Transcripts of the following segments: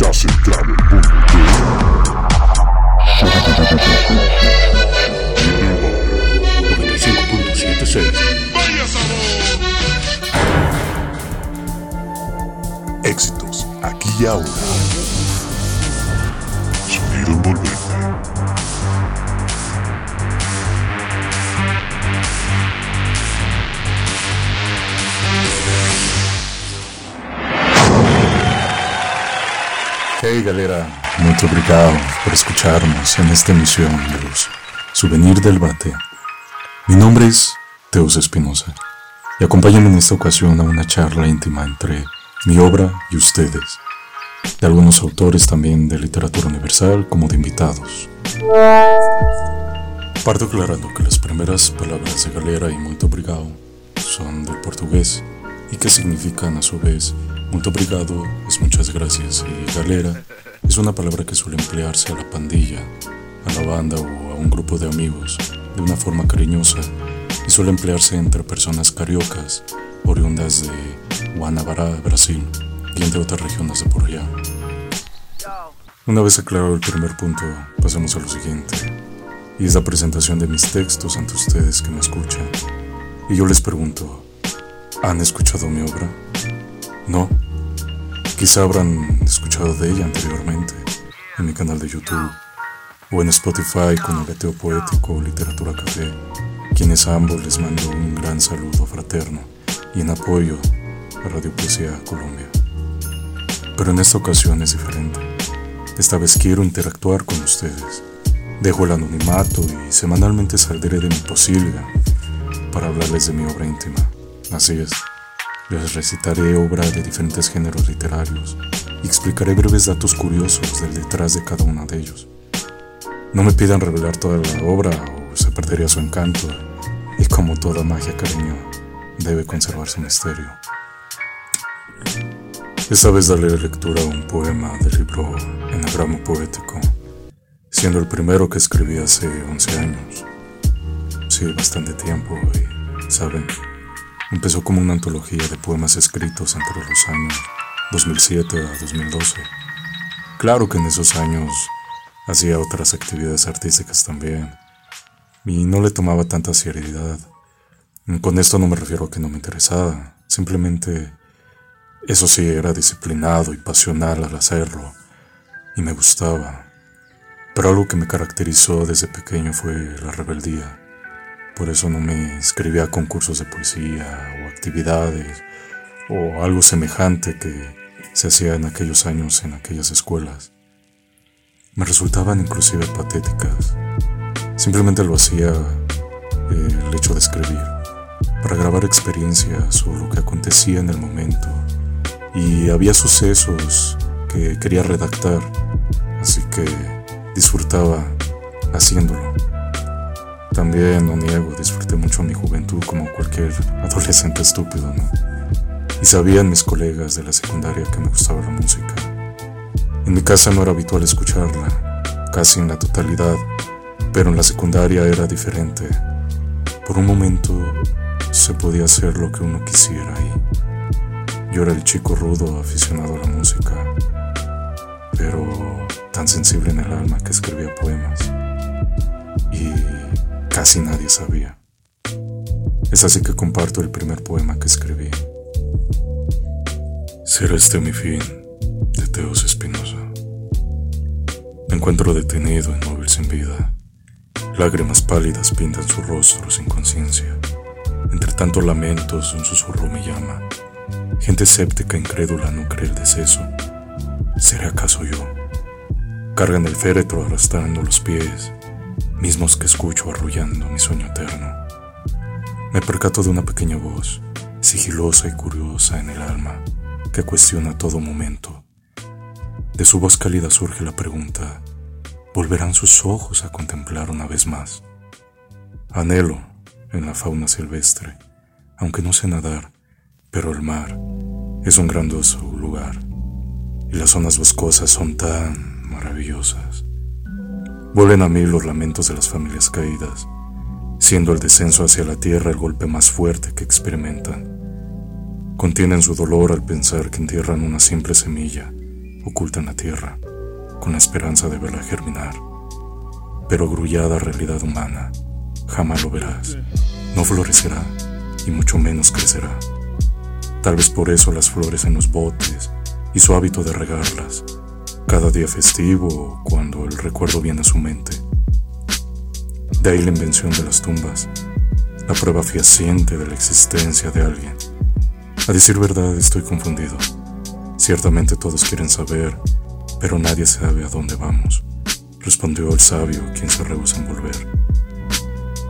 Estás entrando en mundo de 95.76 Éxitos aquí y ahora. Sonido envolvente. Hey galera, muito obrigado por escucharnos en esta emisión de los Souvenir del Bate. Mi nombre es Teus Espinosa y acompáñame en esta ocasión a una charla íntima entre mi obra y ustedes, de algunos autores también de literatura universal como de invitados. Parto aclarando que las primeras palabras de galera y muito obrigado son del portugués y que significan a su vez muito obrigado muchas gracias y galera es una palabra que suele emplearse a la pandilla, a la banda o a un grupo de amigos de una forma cariñosa y suele emplearse entre personas cariocas oriundas de Guanabara, Brasil y entre otras regiones de por allá. Una vez aclarado el primer punto, pasemos a lo siguiente, y es la presentación de mis textos ante ustedes que me escuchan. Y yo les pregunto, ¿han escuchado mi obra? No. Quizá habrán escuchado de ella anteriormente en mi canal de YouTube o en Spotify con el Ateo Poético Literatura Café, quienes a ambos les mando un gran saludo fraterno y en apoyo a Radio Poesía Colombia. Pero en esta ocasión es diferente. Esta vez quiero interactuar con ustedes. Dejo el anonimato y semanalmente saldré de mi posilga para hablarles de mi obra íntima. Así es. Les recitaré obra de diferentes géneros literarios y explicaré breves datos curiosos del detrás de cada uno de ellos. No me pidan revelar toda la obra o se perdería su encanto y como toda magia cariño debe conservar su misterio. Esta vez daré lectura a un poema del libro Enagramo Poético, siendo el primero que escribí hace 11 años. Sí, bastante tiempo y, ¿saben? Empezó como una antología de poemas escritos entre los años 2007 a 2012. Claro que en esos años hacía otras actividades artísticas también y no le tomaba tanta seriedad. Con esto no me refiero a que no me interesaba, simplemente eso sí era disciplinado y pasional al hacerlo y me gustaba. Pero algo que me caracterizó desde pequeño fue la rebeldía. Por eso no me inscribía a concursos de poesía o actividades o algo semejante que se hacía en aquellos años en aquellas escuelas. Me resultaban inclusive patéticas. Simplemente lo hacía eh, el hecho de escribir, para grabar experiencias o lo que acontecía en el momento. Y había sucesos que quería redactar, así que disfrutaba haciéndolo. También, no niego, disfruté mucho mi juventud como cualquier adolescente estúpido, ¿no? Y sabían mis colegas de la secundaria que me gustaba la música. En mi casa no era habitual escucharla, casi en la totalidad, pero en la secundaria era diferente. Por un momento se podía hacer lo que uno quisiera y yo era el chico rudo aficionado a la música, pero tan sensible en el alma que escribía poemas casi nadie sabía. Es así que comparto el primer poema que escribí. Será este mi fin, de Teos Espinosa. Me encuentro detenido, inmóvil sin vida. Lágrimas pálidas pintan su rostro sin conciencia. Entre tantos lamentos, un susurro me llama. Gente escéptica, incrédula, no cree el deceso. ¿Seré acaso yo? Cargan el féretro arrastrando los pies, mismos que escucho arrullando mi sueño eterno. Me percato de una pequeña voz, sigilosa y curiosa en el alma, que cuestiona todo momento. De su voz cálida surge la pregunta, ¿volverán sus ojos a contemplar una vez más? Anhelo en la fauna silvestre, aunque no sé nadar, pero el mar es un grandioso lugar y las zonas boscosas son tan maravillosas. Vuelven a mí los lamentos de las familias caídas, siendo el descenso hacia la tierra el golpe más fuerte que experimentan. Contienen su dolor al pensar que entierran una simple semilla oculta en la tierra, con la esperanza de verla germinar. Pero grullada realidad humana, jamás lo verás. No florecerá y mucho menos crecerá. Tal vez por eso las flores en los botes y su hábito de regarlas, cada día festivo cuando el recuerdo viene a su mente. De ahí la invención de las tumbas, la prueba fehaciente de la existencia de alguien. A decir verdad, estoy confundido. Ciertamente todos quieren saber, pero nadie sabe a dónde vamos, respondió el sabio, quien se rehúsa en volver.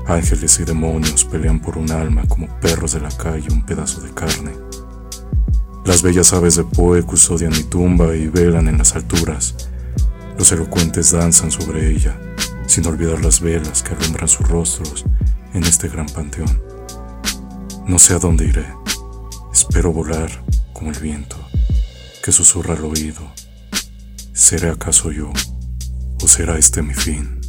Ángeles y demonios pelean por un alma como perros de la calle un pedazo de carne. Las bellas aves de Poe custodian mi tumba y velan en las alturas. Los elocuentes danzan sobre ella, sin olvidar las velas que alumbran sus rostros en este gran panteón. No sé a dónde iré. Espero volar como el viento, que susurra al oído. ¿Seré acaso yo? ¿O será este mi fin?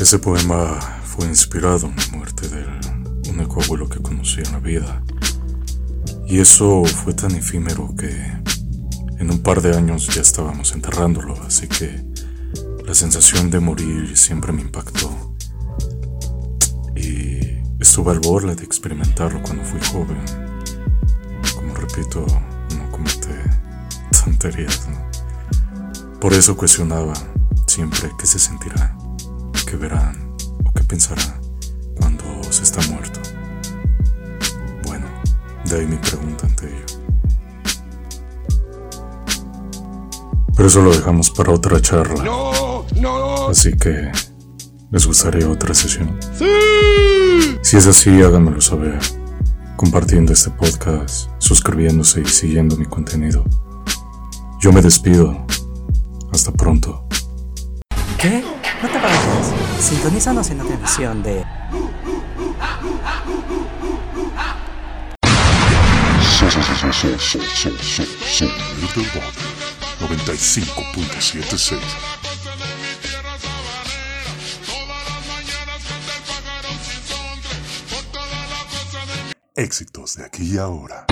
Ese poema fue inspirado en la muerte del único abuelo que conocí en la vida. Y eso fue tan efímero que en un par de años ya estábamos enterrándolo, así que la sensación de morir siempre me impactó. Y estuve al borde de experimentarlo cuando fui joven. Como repito, no cometé tonterías, ¿no? Por eso cuestionaba siempre qué se sentirá, qué verán o qué pensará cuando se está muerto. De ahí mi pregunta ante ello. Pero eso lo dejamos para otra charla. No, no. Así que, ¿les gustaría otra sesión? Si es así, háganmelo saber. Compartiendo este podcast, suscribiéndose y siguiendo mi contenido. Yo me despido. Hasta pronto. ¿Qué? No te vayas. Sintonízanos en la televisión de Sonido del Barrio 95.76 Éxitos de aquí y ahora.